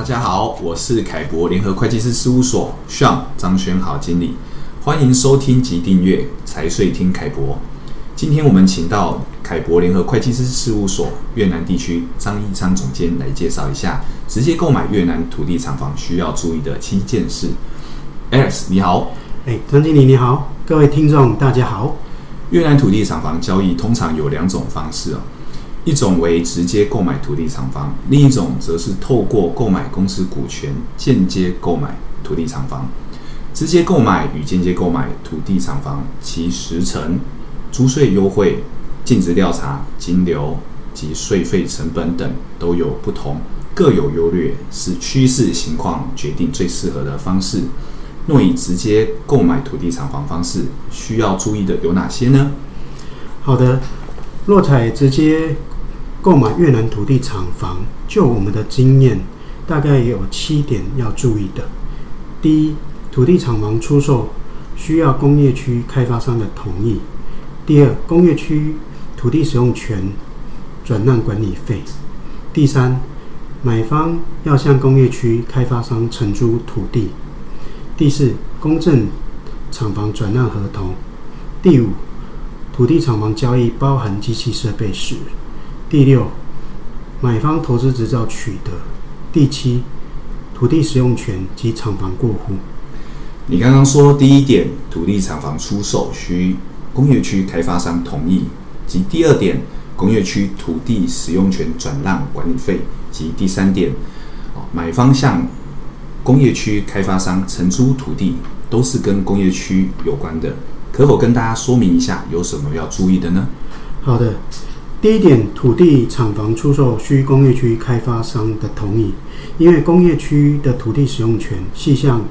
大家好，我是凯博联合会计师事务所 Sean 张轩豪经理，欢迎收听及订阅财税听凯博。今天我们请到凯博联合会计师事务所越南地区张义昌总监来介绍一下直接购买越南土地厂房需要注意的七件事。Alex 你好，哎，张经理你好，各位听众大家好。越南土地厂房交易通常有两种方式哦。一种为直接购买土地厂房，另一种则是透过购买公司股权间接购买土地厂房。直接购买与间接购买土地厂房，其时程、租税优惠、尽职调查、金流及税费成本等都有不同，各有优劣，是趋势情况决定最适合的方式。若以直接购买土地厂房方式，需要注意的有哪些呢？好的，若采直接购买越南土地厂房，就我们的经验，大概有七点要注意的。第一，土地厂房出售需要工业区开发商的同意。第二，工业区土地使用权转让管理费。第三，买方要向工业区开发商承租土地。第四，公证厂房转让合同。第五，土地厂房交易包含机器设备时。第六，买方投资执照取得。第七，土地使用权及厂房过户。你刚刚说第一点，土地厂房出售需工业区开发商同意；及第二点，工业区土地使用权转让管理费；及第三点，买方向工业区开发商承租土地，都是跟工业区有关的。可否跟大家说明一下，有什么要注意的呢？好的。第一点，土地厂房出售需工业区开发商的同意，因为工业区的土地使用权系向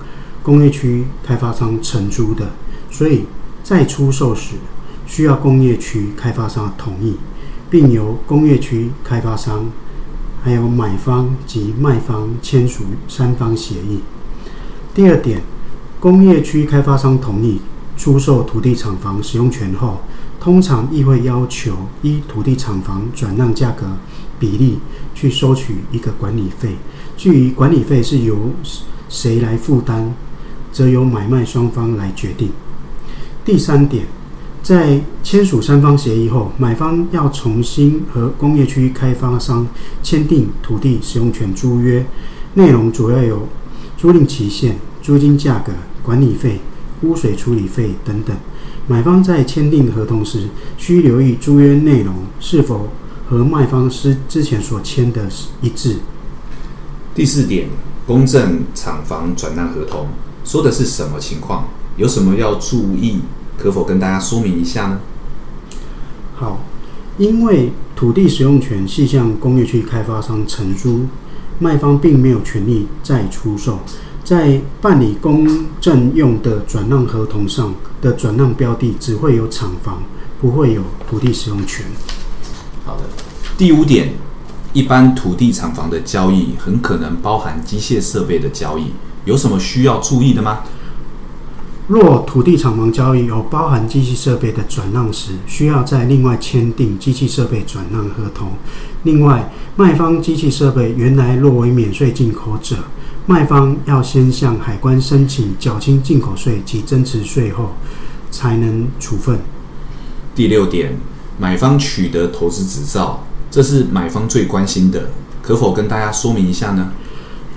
工业区开发商承租的，所以在出售时需要工业区开发商同意，并由工业区开发商还有买方及卖方签署三方协议。第二点，工业区开发商同意出售土地厂房使用权后，通常亦会要求依土地厂房转让价格比例去收取一个管理费。至于管理费是由谁来负担，则由买卖双方来决定。第三点，在签署三方协议后，买方要重新和工业区开发商签订土地使用权租约，内容主要有租赁期限、租金价格、管理费、污水处理费等等。买方在签订合同时，需留意租约内容是否和卖方之之前所签的一致。第四点，公证厂房转让合同说的是什么情况？有什么要注意？可否跟大家说明一下呢？好，因为土地使用权系向工业区开发商承租，卖方并没有权利再出售。在办理公证用的转让合同上的转让标的只会有厂房，不会有土地使用权。好的，第五点，一般土地厂房的交易很可能包含机械设备的交易，有什么需要注意的吗？若土地厂房交易有包含机器设备的转让时，需要再另外签订机器设备转让合同。另外，卖方机器设备原来若为免税进口者，卖方要先向海关申请缴清进口税及增值税后，才能处分。第六点，买方取得投资执照，这是买方最关心的，可否跟大家说明一下呢？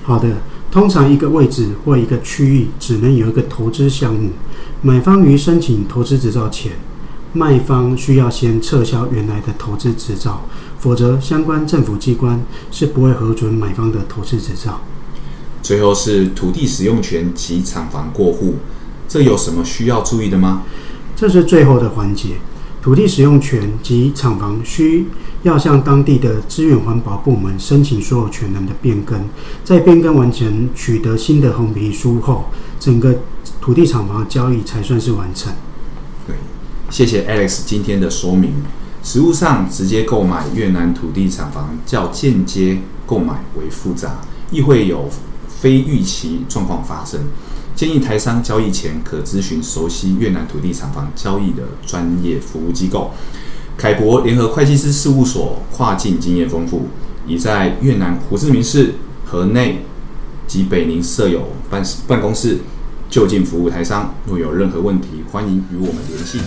好的。通常一个位置或一个区域只能有一个投资项目。买方于申请投资执照前，卖方需要先撤销原来的投资执照，否则相关政府机关是不会核准买方的投资执照。最后是土地使用权及厂房过户，这有什么需要注意的吗？这是最后的环节。土地使用权及厂房需要向当地的资源环保部门申请所有权人的变更，在变更完成、取得新的红皮书后，整个土地厂房交易才算是完成。对，谢谢 Alex 今天的说明。实务上，直接购买越南土地厂房较间接购买为复杂，亦会有非预期状况发生。建议台商交易前可咨询熟悉越南土地厂房交易的专业服务机构。凯博联合会计师事务所跨境经验丰富，已在越南胡志明市、河内、及北宁设有办办公室，就近服务台商。若有任何问题，欢迎与我们联系。